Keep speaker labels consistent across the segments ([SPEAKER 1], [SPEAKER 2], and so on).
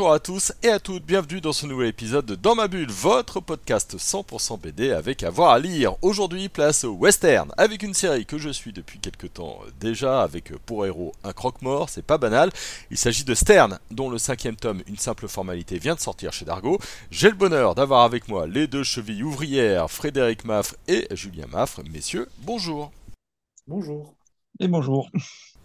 [SPEAKER 1] Bonjour à tous et à toutes, bienvenue dans ce nouvel épisode de Dans ma bulle, votre podcast 100% BD avec avoir à lire. Aujourd'hui, place au western, avec une série que je suis depuis quelques temps déjà, avec pour héros un croque-mort, c'est pas banal. Il s'agit de Stern, dont le cinquième tome, une simple formalité, vient de sortir chez Dargo. J'ai le bonheur d'avoir avec moi les deux chevilles ouvrières, Frédéric Maffre et Julien Maffre. Messieurs, bonjour.
[SPEAKER 2] Bonjour.
[SPEAKER 3] Et bonjour.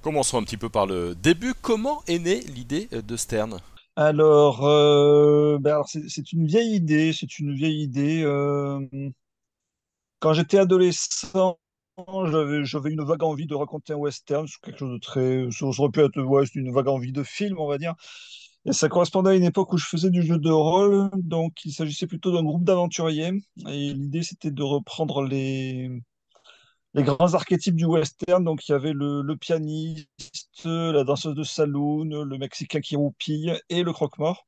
[SPEAKER 1] Commençons un petit peu par le début. Comment est née l'idée de Stern?
[SPEAKER 3] Alors, euh, ben c'est une vieille idée, c'est une vieille idée. euh, quand j'étais adolescent, j'avais une vague envie de raconter un western, quelque chose de très, ça aurait pu être ouais, une vague envie de film, on va dire. Et ça correspondait à une époque où je faisais du jeu de rôle, donc il s'agissait plutôt d'un groupe d'aventuriers. Et l'idée, c'était de reprendre les les grands archétypes du western. Donc il y avait le, pianiste, la danseuse de saloon, le Mexicain qui roupille et le croque-mort.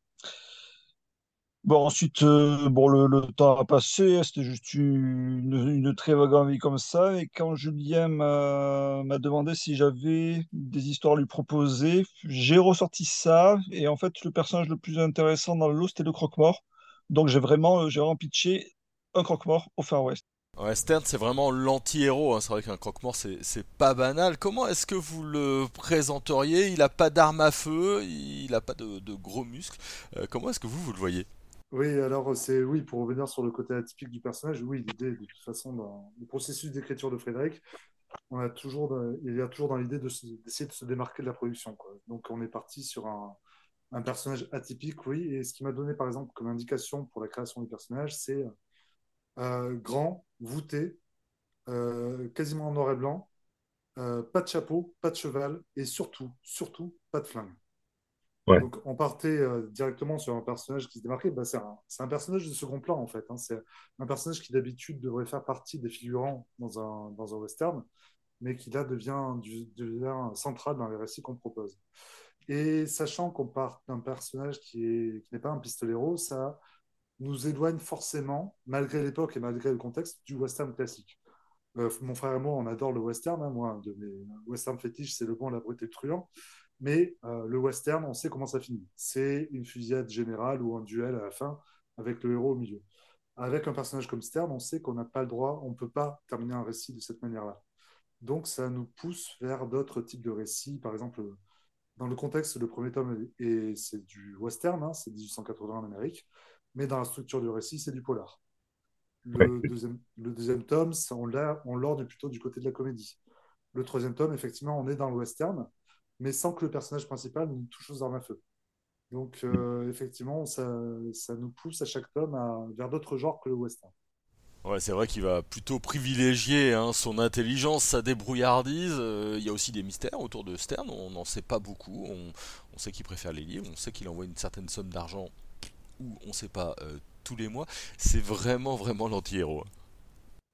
[SPEAKER 3] Bon, ensuite, euh, bon, le, temps a passé, c'était juste une, une très vague envie comme ça. Et quand Julien m'a m'a demandé si j'avais des histoires à lui proposer, j'ai ressorti ça. Et en fait, le personnage le plus intéressant dans le lot, c'était le croque-mort. Donc j'ai vraiment, euh, j'ai pitché un croque-mort au Far West.
[SPEAKER 1] Ouais, Stern, c'est vraiment l'anti-héros. hein. C'est vrai qu'un croque-mort, c'est pas banal. Comment est-ce que vous le présenteriez? Il a pas d'arme à feu, il a pas de, gros muscles. Euh, comment est-ce que vous, vous le voyez?
[SPEAKER 2] Oui, alors c'est oui, pour revenir sur le côté atypique du personnage, oui, l'idée, de toute façon, dans le processus d'écriture de Frédéric, on a toujours, dans- il y a toujours dans l'idée d'essayer de se démarquer de la production. Donc on est parti sur un, un personnage atypique, oui, et ce qui m'a donné par exemple comme indication pour la création du personnage, c'est euh, grand, voûté, euh, quasiment en noir et blanc, euh, pas de chapeau, pas de cheval, et surtout, surtout, pas de flingue.
[SPEAKER 4] Ouais.
[SPEAKER 2] Donc, on partait euh, directement sur un personnage qui se démarquait. Bah, c'est un, personnage de second plan, en fait. hein. C'est un personnage qui, d'habitude, devrait faire partie des figurants dans un, dans un western, mais qui, là, devient, du- devient central dans les récits qu'on propose. Et sachant qu'on part d'un personnage qui n'est pas un pistolero, ça nous éloigne forcément, malgré l'époque et malgré le contexte, du western classique. Euh, mon frère et moi, on adore le western. hein. Moi, un de mes western fétiches, c'est Le Bon, la Brute et le Truand. Mais euh, le western, on sait comment ça finit. C'est une fusillade générale ou un duel à la fin avec le héros au milieu. Avec un personnage comme Stern, on sait qu'on n'a pas le droit, on ne peut pas terminer un récit de cette manière-là. Donc ça nous pousse vers d'autres types de récits. Par exemple, dans le contexte, le premier tome, est- c'est du western, hein, c'est 1880 en Amérique, mais dans la structure du récit, c'est du polar. Le, deuxième, le deuxième tome, ça, on l'ordre plutôt du côté de la comédie. Le troisième tome, effectivement, on est dans le western, mais sans que le personnage principal nous touche aux armes à feu. Donc, euh, effectivement, ça, ça nous pousse à chaque tome à- vers d'autres genres que le western.
[SPEAKER 1] Ouais, c'est vrai qu'il va plutôt privilégier hein, son intelligence, sa débrouillardise. Euh, Il y a aussi des mystères autour de Stern, on n'en sait pas beaucoup. On, on sait qu'il préfère les livres, on sait qu'il envoie une certaine somme d'argent, ou on sait pas, euh, tous les mois. C'est vraiment, vraiment l'anti-héros.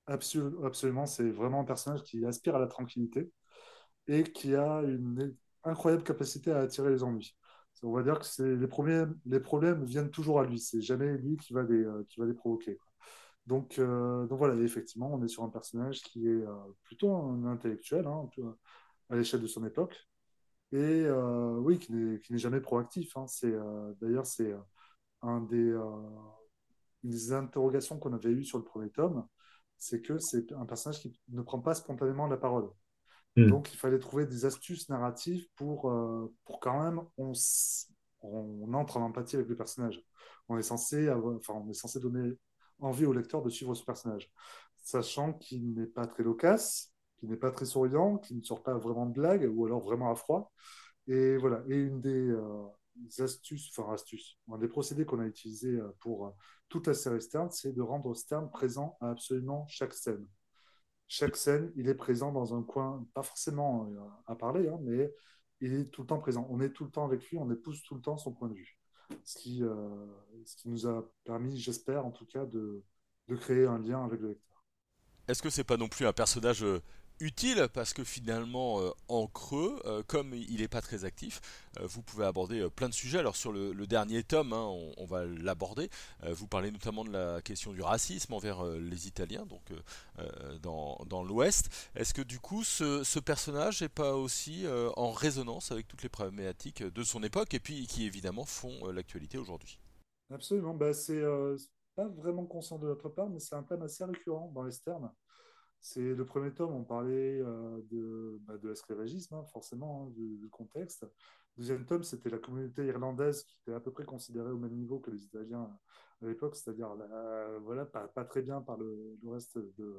[SPEAKER 2] Absolu- absolument, c'est vraiment un personnage qui aspire à la tranquillité et qui a une incroyable capacité à attirer les ennuis. On va dire que les problèmes, viennent toujours à lui. C'est jamais lui qui va les, euh, qui va les provoquer. Donc, euh, donc voilà, effectivement, on est sur un personnage qui est plutôt un intellectuel, hein, à l'échelle de son époque, et oui, qui n'est jamais proactif. hein. D'ailleurs c'est un des, euh, une des interrogations qu'on avait eues sur le premier tome, c'est que c'est un personnage qui ne prend pas spontanément la parole.
[SPEAKER 4] Hmm.
[SPEAKER 2] Donc, il fallait trouver des astuces narratives pour, euh, pour quand même on, on entre en empathie avec le personnage. On est censé avoir- enfin, on est censé donner envie au lecteur de suivre ce personnage, sachant qu'il n'est pas très loquace, qu'il n'est pas très souriant, qu'il ne sort pas vraiment de blagues, ou alors vraiment à froid. Et voilà. Et une des, euh, des astuces, enfin astuces, des procédés qu'on a utilisé euh, pour euh, toute la série Stern, c'est de rendre Stern présent à absolument chaque scène. Chaque scène, il est présent dans un coin, pas forcément euh, à parler, hein, mais il est tout le temps présent. On est tout le temps avec lui, on épouse tout le temps son point de vue. Ce qui, ce qui nous a permis, j'espère en tout cas, de, de créer un lien avec le lecteur.
[SPEAKER 1] Est-ce que c'est pas non plus un personnage utile parce que finalement, euh, en creux, euh, comme il n'est pas très actif, euh, vous pouvez aborder plein de sujets. Alors sur le, dernier tome, hein, on, va l'aborder. Vous parlez notamment de la question du racisme envers les Italiens, donc dans, dans l'Ouest. Est-ce que du coup, ce, personnage n'est pas aussi en résonance avec toutes les problématiques de son époque et puis qui évidemment font l'actualité aujourd'hui?
[SPEAKER 2] Absolument. Bah, c'est pas vraiment conscient de notre part, mais c'est un thème assez récurrent dans Western. C'est le premier tome, on parlait euh, de, bah, l'esclavagisme, hein, forcément, hein, du, contexte. Deuxième tome, c'était la communauté irlandaise qui était à peu près considérée au même niveau que les Italiens à l'époque, c'est-à-dire la- voilà, pas, très bien par le, le reste de,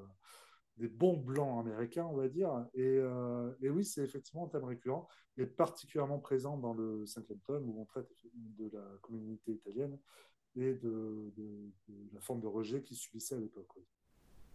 [SPEAKER 2] des bons blancs américains, on va dire. Et, euh, et oui, c'est effectivement un thème récurrent et particulièrement présent dans le cinquième tome où on traite de la communauté italienne et de, la forme de rejet qu'ils subissaient à l'époque.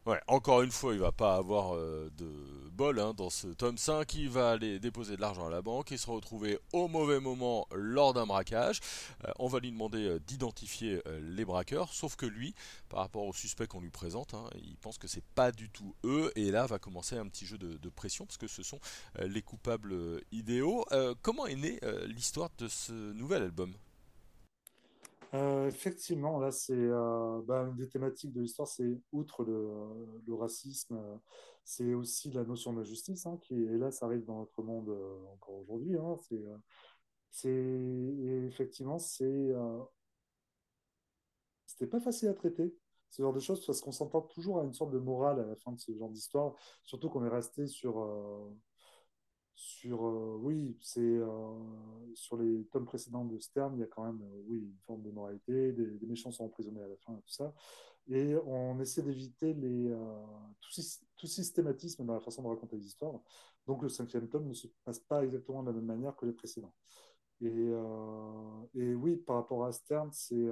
[SPEAKER 1] Ouais, encore une fois, il va pas avoir euh, de bol hein, dans ce tome 5. Il va aller déposer de l'argent à la banque et se retrouver au mauvais moment lors d'un braquage. Euh, on va lui demander euh, d'identifier les braqueurs, sauf que lui, par rapport aux suspects qu'on lui présente, hein, il pense que c'est pas du tout eux. Et là va commencer un petit jeu de, pression parce que ce sont les coupables idéaux. Comment est née l'histoire de ce nouvel album?
[SPEAKER 2] Euh, effectivement, là, c'est euh, bah, une des thématiques de l'histoire, c'est outre le, racisme, euh, c'est aussi la notion de la justice, hein, qui, et là, ça arrive dans notre monde encore aujourd'hui. Hein, c'est, effectivement, c'est, c'était pas facile à traiter, ce genre de choses, parce qu'on s'entend toujours à une sorte de morale à la fin de ce genre d'histoire, surtout qu'on est resté sur, sur, euh, oui, c'est euh, sur les tomes précédents de Stern, il y a quand même, euh, oui, une forme de moralité, des, méchants sont emprisonnés à la fin et tout ça, et on essaie d'éviter les tout, syst- tout systématisme dans la façon de raconter les histoires. Donc le cinquième tome ne se passe pas exactement de la même manière que les précédents. Et, et oui, par rapport à Stern, c'est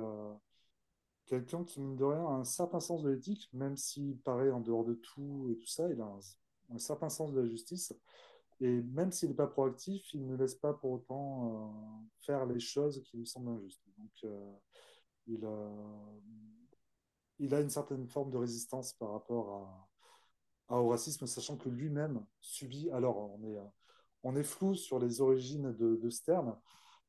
[SPEAKER 2] quelqu'un qui, mine de rien, a un certain sens de l'éthique, même s'il paraît en dehors de tout et tout ça, il a un certain sens de la justice. Et même s'il n'est pas proactif, il ne laisse pas pour autant euh, faire les choses qui lui semblent injustes. Donc, euh, il a, il a une certaine forme de résistance par rapport à, à- au racisme, sachant que lui-même subit. Alors, on est, euh, on est flou sur les origines de, de Stern,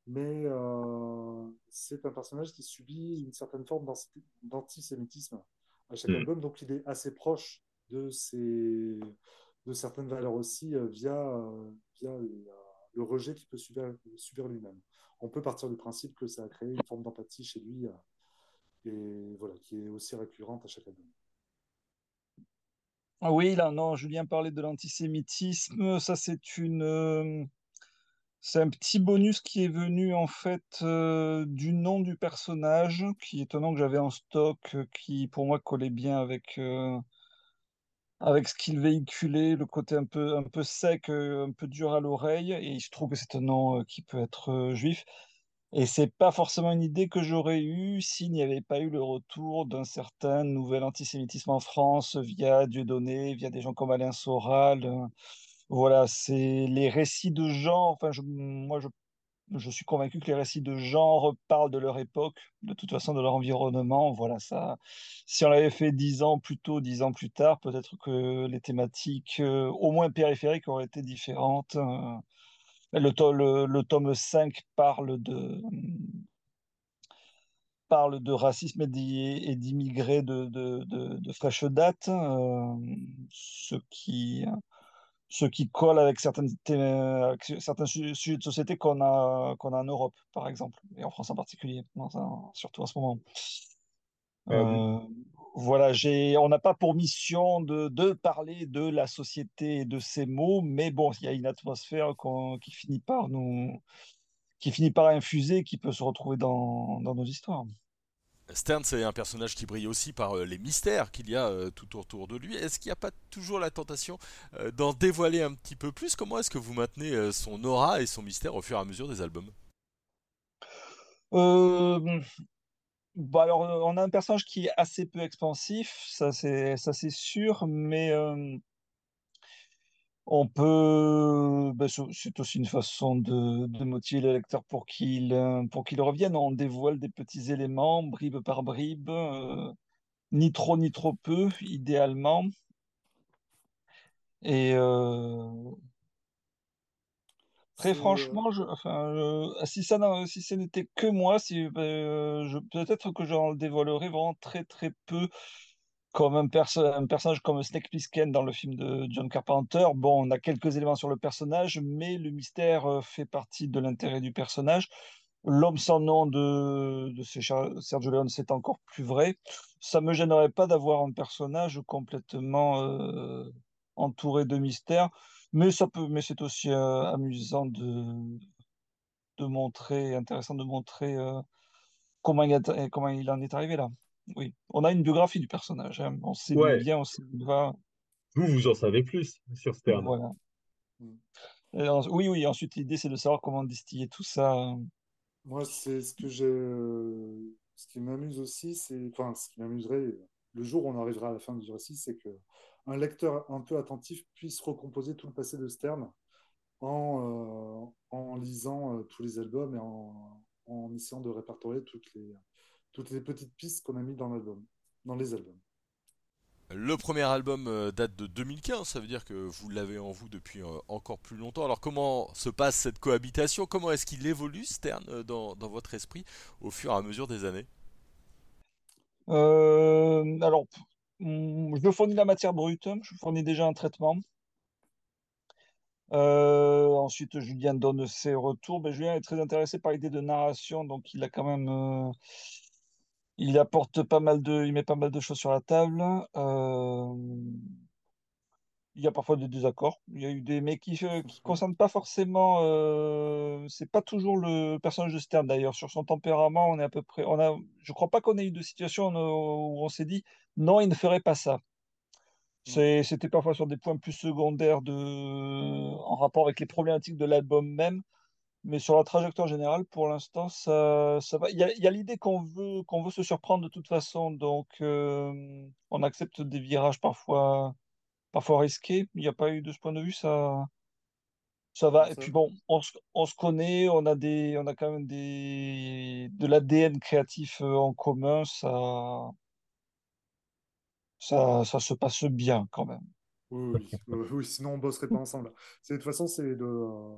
[SPEAKER 2] mais euh, c'est un personnage qui subit une certaine forme d'anti- d'antisémitisme à chaque
[SPEAKER 4] Mm.
[SPEAKER 2] album, donc il est assez proche de, ses, de certaines valeurs aussi euh, via, euh, via le rejet qu'il peut subir, lui-même. On peut partir du principe que ça a créé une forme d'empathie chez lui, euh, et voilà, qui est aussi récurrente à chaque album.
[SPEAKER 3] Ah oui, là, non, Julien parlait de l'antisémitisme. Ça, c'est euh, un petit bonus qui est venu en fait euh, du nom du personnage, qui est un nom que j'avais en stock, euh, qui pour moi collait bien avec euh, avec ce qu'il véhiculait, le côté un peu un peu sec, euh, un peu dur à l'oreille. Et je trouve que c'est un nom euh, qui peut être euh, juif. Et c'est pas forcément une idée que j'aurais eue s'il n'y avait pas eu le retour d'un certain nouvel antisémitisme en France via Dieudonné, via des gens comme Alain Soral. Voilà, c'est les récits de genre. Enfin, moi, je, je suis convaincu que les récits de genre parlent de leur époque, de toute façon, de leur environnement. Voilà, ça. Si on l'avait fait dix ans plus tôt, dix ans plus tard, peut-être que les thématiques, euh, au moins périphériques, auraient été différentes. Euh, Le, to- le, le tome 5 parle de, racisme et d'i- et d'immigrés de fraîche date, euh, ce qui, ce qui colle avec certaines, avec certains su- sujets de société qu'on a, qu'on a en Europe, par exemple, et en France en particulier, surtout en ce moment.
[SPEAKER 4] Euh,
[SPEAKER 3] Euh, voilà, j'ai, on n'a pas pour mission de, de parler de la société et de ces mots, mais bon, il y a une atmosphère qui finit par nous, qui finit par infuser, qui peut se retrouver dans, dans nos histoires.
[SPEAKER 1] Stern, c'est un personnage qui brille aussi par euh, les mystères qu'il y a euh, tout autour de lui. Est-ce qu'il n'y a pas toujours la tentation euh, d'en dévoiler un petit peu plus? Comment est-ce que vous maintenez son aura et son mystère au fur et à mesure des albums?
[SPEAKER 3] Bah alors, on a un personnage qui est assez peu expansif, ça c'est sûr, mais on peut, bah, c'est aussi une façon de, de motiver le lecteur pour qu'il euh, pour qu'il revienne. On dévoile des petits éléments, bribe par bribe, euh, ni trop ni trop peu, idéalement. Et euh, très franchement, je, enfin, euh, si ça, n'a- si ce n'était que moi, si, je, peut-être que j'en dévoilerais vraiment très très peu comme un, perso un personnage comme Snake Plissken dans le film de John Carpenter. Bon, on a quelques éléments sur le personnage, mais le mystère euh, fait partie de l'intérêt du personnage. L'homme sans nom de, Sergio Leone, c'est encore plus vrai. Ça me gênerait pas d'avoir un personnage complètement euh, entouré de mystères, mais ça peut, mais c'est aussi euh, amusant de, montrer, intéressant de montrer comment il en est arrivé là. Oui, on a une biographie du personnage, hein. On sait
[SPEAKER 4] Ouais,
[SPEAKER 3] vient, on sait d'où il va.
[SPEAKER 4] vous, vous en savez plus sur Stern.
[SPEAKER 3] Voilà. en- oui, oui. Ensuite, l'idée, c'est de savoir comment distiller tout ça.
[SPEAKER 2] moi, c'est ce que j'ai. Ce qui m'amuse aussi, c'est. Enfin, ce qui m'amuserait le jour où on arrivera à la fin du récit, c'est que un lecteur un peu attentif puisse recomposer tout le passé de Stern en, euh, en lisant euh, tous les albums et en, en essayant de répertorier toutes les, toutes les petites pistes qu'on a mis dans l'album, dans les albums.
[SPEAKER 1] Le premier album euh, date de 2015, ça veut dire que vous l'avez en vous depuis euh, encore plus longtemps. Alors comment se passe cette cohabitation? Comment est-ce qu'il évolue Stern euh, dans, dans votre esprit au fur et à mesure des années?
[SPEAKER 3] Euh, alors, hum, je fournis la matière brute, je fournis déjà un traitement. Euh, ensuite, Julien donne ses retours. Ben, Julien est très intéressé par l'idée de narration, donc il a quand même, euh, il apporte pas mal de, il met pas mal de choses sur la table. Euh, il y a parfois des désaccords. Il y a eu des, mais qui, qui concernent pas forcément. Euh, c'est pas toujours le personnage de Stern d'ailleurs. Sur son tempérament, on est à peu près. On a, je crois pas qu'on ait eu de situation où on s'est dit non, il ne ferait pas ça.
[SPEAKER 2] Mm.
[SPEAKER 3] C'était parfois sur des points plus secondaires de, en rapport avec les problématiques de l'album même, mais sur la trajectoire générale, pour l'instant, ça, ça va. Il y a, l'idée qu'on veut, qu'on veut se surprendre de toute façon, donc euh, on accepte des virages parfois, parfois risqués. Il n'y a pas eu de ce point de vue, ça, ça va. Et puis bon, on, se- on se connaît, on a des, on a quand même des, de l'ADN créatif euh, en commun, ça, ça, ça se passe bien quand même.
[SPEAKER 2] oui, oui, oui, oui, sinon on bosserait pas ensemble. De toute façon, c'est euh,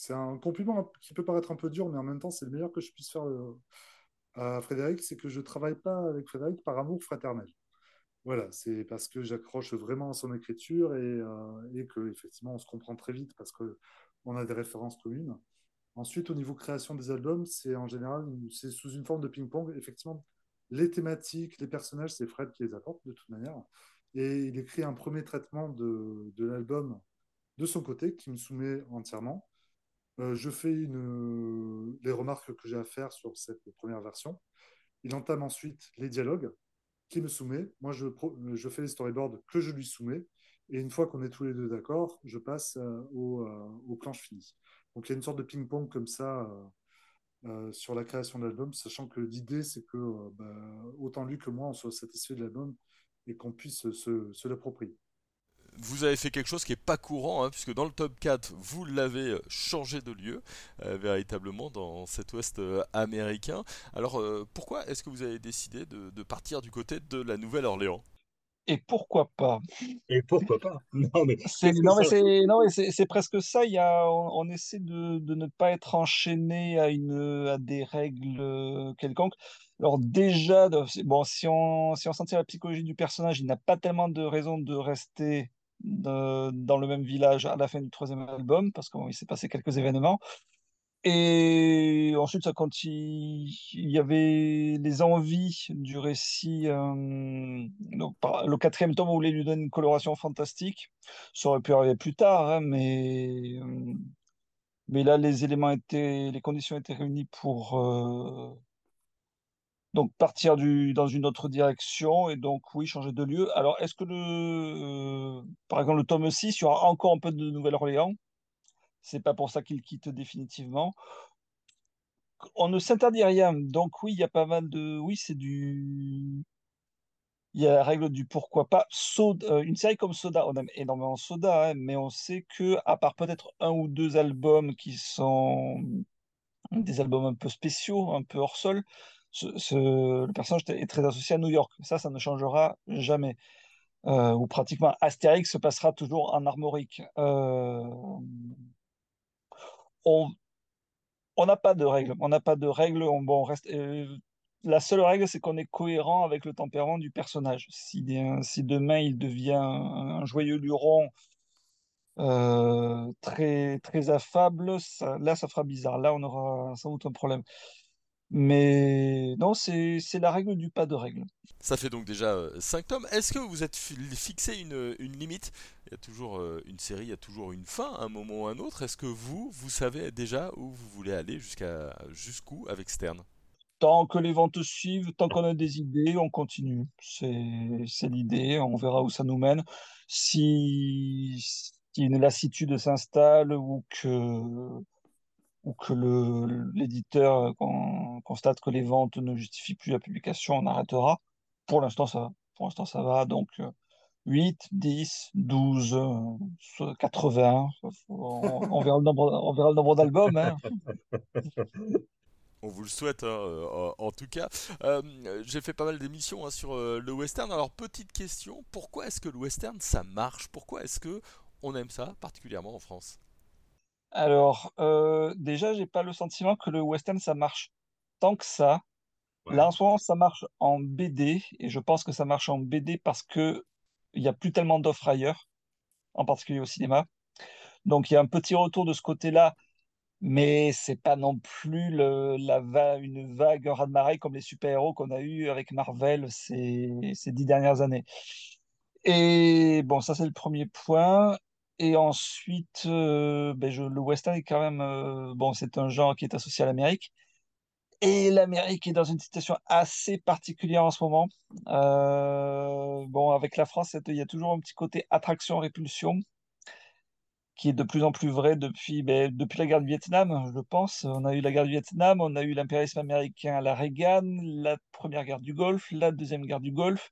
[SPEAKER 2] c'est un compliment qui peut paraître un peu dur, mais en même temps, c'est le meilleur que je puisse faire euh, à Frédéric, c'est que je travaille pas avec Frédéric par amour fraternel. Voilà, c'est parce que j'accroche vraiment à son écriture et, euh, que effectivement on se comprend très vite parce que on a des références communes. Ensuite, au niveau création des albums, c'est en général c'est sous une forme de ping-pong. Effectivement, les thématiques, les personnages, c'est Fred qui les apporte de toute manière. Et il écrit un premier traitement de, de l'album de son côté qui me soumet entièrement. Euh, je fais les remarques que j'ai à faire sur cette première version. Il entame ensuite les dialogues qui me soumet. Moi, je, fais les storyboards que je lui soumets. Et une fois qu'on est tous les deux d'accord, je passe euh, au, euh, aux planches finies. Donc il y a une sorte de ping-pong comme ça euh, euh, sur la création de l'album, sachant que l'idée, c'est que euh, bah, autant lui que moi, on soit satisfait de l'album et qu'on puisse se, se l'approprier.
[SPEAKER 1] Vous avez fait quelque chose qui est pas courant, hein, puisque dans le top 4, vous l'avez euh, changé de lieu, euh, véritablement, dans cet ouest euh, américain. Alors, euh, pourquoi est-ce que vous avez décidé de, de partir du côté de la Nouvelle-Orléans?
[SPEAKER 3] Et pourquoi pas?
[SPEAKER 4] Et pourquoi pas? Non, mais
[SPEAKER 3] C'est, presque ça. Il y a, on, on essaie de, de ne pas être enchaîné à une, à des règles quelconques. Alors, déjà, bon, si on, si on s'en tient à la psychologie du personnage, il n'a pas tellement de raison de rester dans le même village à la fin du troisième album, parce qu'il s'est passé quelques événements. Et ensuite, continue. Il y avait les envies du récit. euh, donc, le quatrième tome voulait lui donner une coloration fantastique. Ça aurait pu arriver plus tard, hein, mais, euh, mais là, les éléments étaient, les conditions étaient réunies pour euh, donc partir du, dans une autre direction et donc, oui, changer de lieu. Alors, est-ce que le, euh, par exemple, le tome 6, il y aura encore un peu de Nouvelle-Orléans? C'est pas pour ça qu'il quitte définitivement. on ne s'interdit rien. Donc oui, il y a pas mal de... Oui, c'est du... Il y a la règle du pourquoi pas. Soda, euh, une série comme Soda, on aime énormément Soda, hein, mais on sait que, à part peut-être un ou deux albums qui sont des albums un peu spéciaux, un peu hors sol, ce, le personnage est très associé à New York. Ça, ça ne changera jamais. euh, où pratiquement Astérix se passera toujours en Armorique. Euh, on n'a pas de règles. On n'a pas de règles. On, reste, euh, la seule règle, c'est qu'on est cohérent avec le tempérament du personnage. Si, si demain il devient un, joyeux luron très, très affable, là, ça fera bizarre. Là, on aura sans doute un problème. Mais non, c'est, la règle du pas de règle.
[SPEAKER 1] Ça fait donc déjà 5 tomes. Est-ce que vous êtes fi- fixé une, une limite? Il y a toujours euh, une série, il y a toujours une fin, à un moment ou un autre. Est-ce que vous, vous savez déjà où vous voulez aller jusqu'à jusqu'où avec Stern?
[SPEAKER 3] Tant que les ventes suivent, tant qu'on a des idées, on continue. C'est, c'est l'idée. On verra où ça nous mène. Si, si une lassitude s'installe ou que ou que l'éditeur euh, con- constate que les ventes ne justifient plus la publication, on arrêtera. Pour l'instant, ça va. Pour l'instant, ça va. Donc, euh, 8, 10, 12, euh, 80. On, on verra le nombre, d'albums. Hein.
[SPEAKER 1] On vous le souhaite, hein, euh, en, tout cas. Euh, J'ai fait pas mal d'émissions hein, sur le western. Alors, petite question pourquoi est-ce que le western ça marche? Pourquoi est-ce que on aime ça, particulièrement en France?
[SPEAKER 3] Alors, euh, déjà, j'ai pas le sentiment que le western, ça marche tant que ça. Là, en ce moment, ça marche en BD. Et je pense que ça marche en BD parce que il y a plus tellement d'offres ailleurs, en particulier au cinéma. Donc, il y a un petit retour de ce côté-là Mais c'est pas non plus le, la va, une vague, raz-de-marée comme les super-héros qu'on a eu avec Marvel ces, ces dix dernières années. Et bon, ça c'est le premier point. Et ensuite, euh, ben, je, le western est quand même, euh, bon, c'est un genre qui est associé à l'Amérique. Et l'Amérique est dans une situation assez particulière en ce moment. Euh, bon, avec la France, il y a toujours un petit côté attraction-répulsion qui est de plus en plus vrai depuis, ben, depuis la guerre du Vietnam, je pense. On a eu la guerre du Vietnam, on a eu l'impérialisme américain à la Reagan, la première guerre du Golfe, la deuxième guerre du Golfe,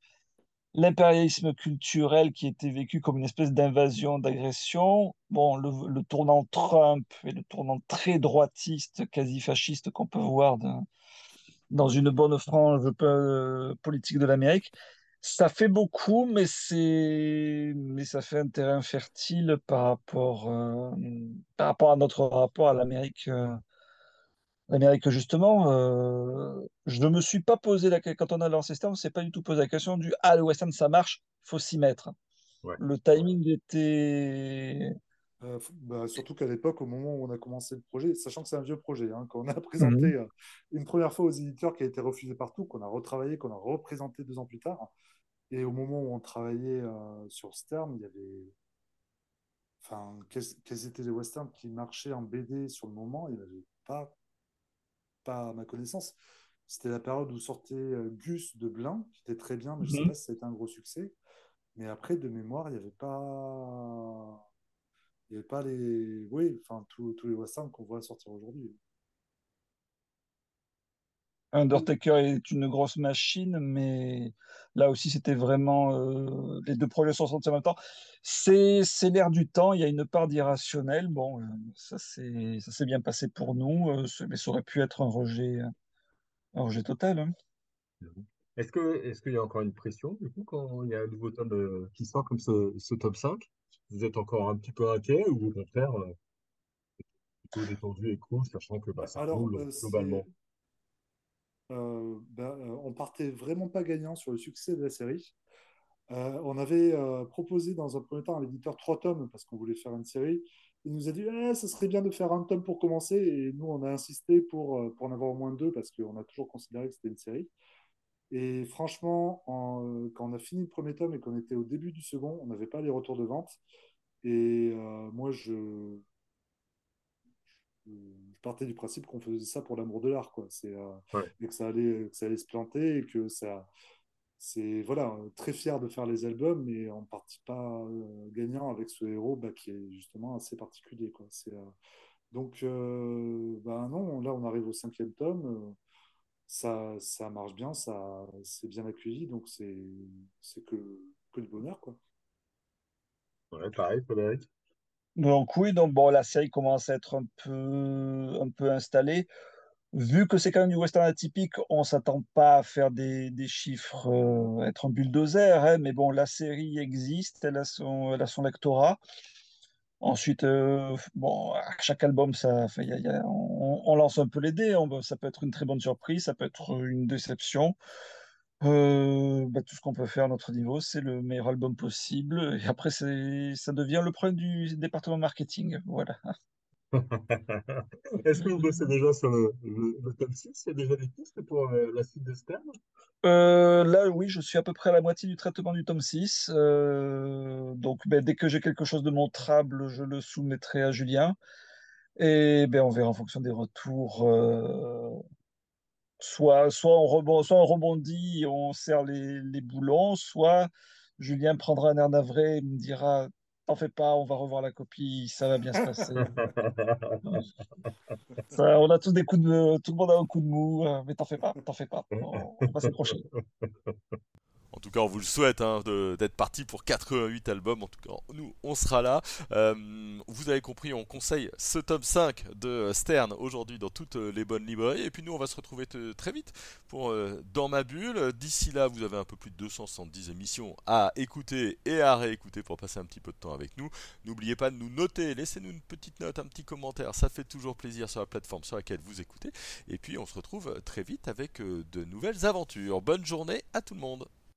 [SPEAKER 3] l'impérialisme culturel qui était vécu comme une espèce d'invasion, d'agression. Bon, le, tournant Trump et le tournant très droitiste, quasi fasciste qu'on peut voir dans une bonne frange euh, politique de l'Amérique. Ça fait beaucoup, mais c'est, mais ça fait un terrain fertile par rapport, euh, par rapport à notre rapport à l'Amérique, euh, l'Amérique justement. Euh, je ne me suis pas posé la question, quand on a lancé ça, on s'est pas du tout posé la question du, ah, le western, ça marche, faut s'y mettre.
[SPEAKER 4] Ouais.
[SPEAKER 3] Le timing était,
[SPEAKER 2] Euh, bah, surtout qu'à l'époque, au moment où on a commencé le projet, sachant que c'est un vieux projet, hein, quand on a présenté
[SPEAKER 3] Mhm.
[SPEAKER 2] euh, une première fois aux éditeurs qui a été refusé partout, qu'on a retravaillé, qu'on a représenté deux ans plus tard, et au moment où on travaillait euh, sur Stern, il y avait, enfin, quels, quels étaient les westerns qui marchaient en BD sur le moment? Il n'y en avait pas, pas à ma connaissance. C'était la période où sortait euh, Gus de Blin, qui était très bien, mais je ne sais
[SPEAKER 3] Mhm.
[SPEAKER 2] pas si ça a été un gros succès. Mais après, de mémoire, il n'y avait pas. Il n'y avait pas les. Oui, enfin, tous tous les westerns qu'on voit sortir aujourd'hui.
[SPEAKER 3] Undertaker est une grosse machine, mais là aussi, c'était vraiment euh, les deux projets sont sortis en même temps. C'est c'est l'air du temps. Il y a une part d'irrationnel. Bon, euh, ça c'est ça s'est bien passé pour nous, euh, mais ça aurait pu être un rejet, un rejet total. hein.
[SPEAKER 4] Est-ce que, est-ce qu'il y a encore une pression, du coup, quand il y a un nouveau tome euh, qui sort comme ce, ce tome 5? Vous êtes encore un petit peu inquiet ou au contraire, euh, plutôt détendu et cool, sachant que bah, ça
[SPEAKER 2] Alors,
[SPEAKER 4] roule
[SPEAKER 2] euh, c'est. Euh, bah, euh, on partait vraiment pas gagnant sur le succès de la série. Euh, on avait proposé dans un premier temps à l'éditeur trois tomes parce qu'on voulait faire une série. Il nous a dit eh, ça serait bien de faire un tome pour commencer. Et nous, on a insisté pour, pour en avoir au moins deux parce qu'on a toujours considéré que c'était une série. Et franchement, en, quand on a fini le premier tome et qu'on était au début du second, on n'avait pas les retours de vente. Et moi, je, je partais du principe qu'on faisait ça pour l'amour de l'art, quoi. C'est, euh,
[SPEAKER 4] Ouais.
[SPEAKER 2] et que ça allait, que ça allait se planter et que ça, c'est voilà, très fier de faire les albums, mais on ne partit pas euh, gagnant avec ce héros bah, qui est justement assez particulier, quoi. C'est, euh, donc, bah non, là, on arrive au cinquième tome. ça, ça marche bien, ça, c'est bien accueilli, donc c'est, c'est que, que du bonheur, quoi.
[SPEAKER 4] Ouais, pareil, Frédéric.
[SPEAKER 3] Donc oui, donc bon, la série commence à être un peu un peu installée. vu que c'est quand même du western atypique, on s'attend pas à faire des, des chiffres, euh, être en bulldozer, hein, mais bon, la série existe, elle a son, elle a son lectorat. Ensuite, euh, bon, à chaque album, ça, on lance un peu les dés. on- ça peut être une très bonne surprise, ça peut être une déception. Euh, bah, tout ce qu'on peut faire à notre niveau, c'est le meilleur album possible. Et après, ça devient le problème du département marketing. Voilà.
[SPEAKER 4] Est-ce que vous bossez déjà sur le, le, le tome 6? Il y a déjà des pistes pour euh, la suite de Stern?
[SPEAKER 3] Euh, là, oui, je suis à peu près à la moitié du traitement du tome 6. Euh, donc, ben, dès que j'ai quelque chose de montrable, je le soumettrai à Julien. Et ben, on verra en fonction des retours. Soit, soit, on rebond, soit on rebondit et on serre les, les boulons, soit Julien prendra un air navré et me dira T'en fais pas, on va revoir la copie, ça va bien se passer. Ça, on a tous des coups de, tout le monde a un coup de mou, euh, mais t'en fais pas, t'en fais pas, on, on va s'accrocher.
[SPEAKER 1] En tout cas, on vous le souhaite hein, d'être parti pour 88 albums. En tout cas, nous, on sera là. Euh, vous avez compris, on conseille ce tome 5 de Stern aujourd'hui dans toutes les bonnes librairies. Et puis nous, on va se retrouver très vite pour euh, Dans ma bulle. D'ici là, vous avez un peu plus de 270 émissions à écouter et à réécouter pour passer un petit peu de temps avec nous. N'oubliez pas de nous noter, laissez-nous une petite note, un petit commentaire. Ça fait toujours plaisir sur la plateforme sur laquelle vous écoutez. Et puis, on se retrouve très vite avec euh, de nouvelles aventures. Bonne journée à tout le monde.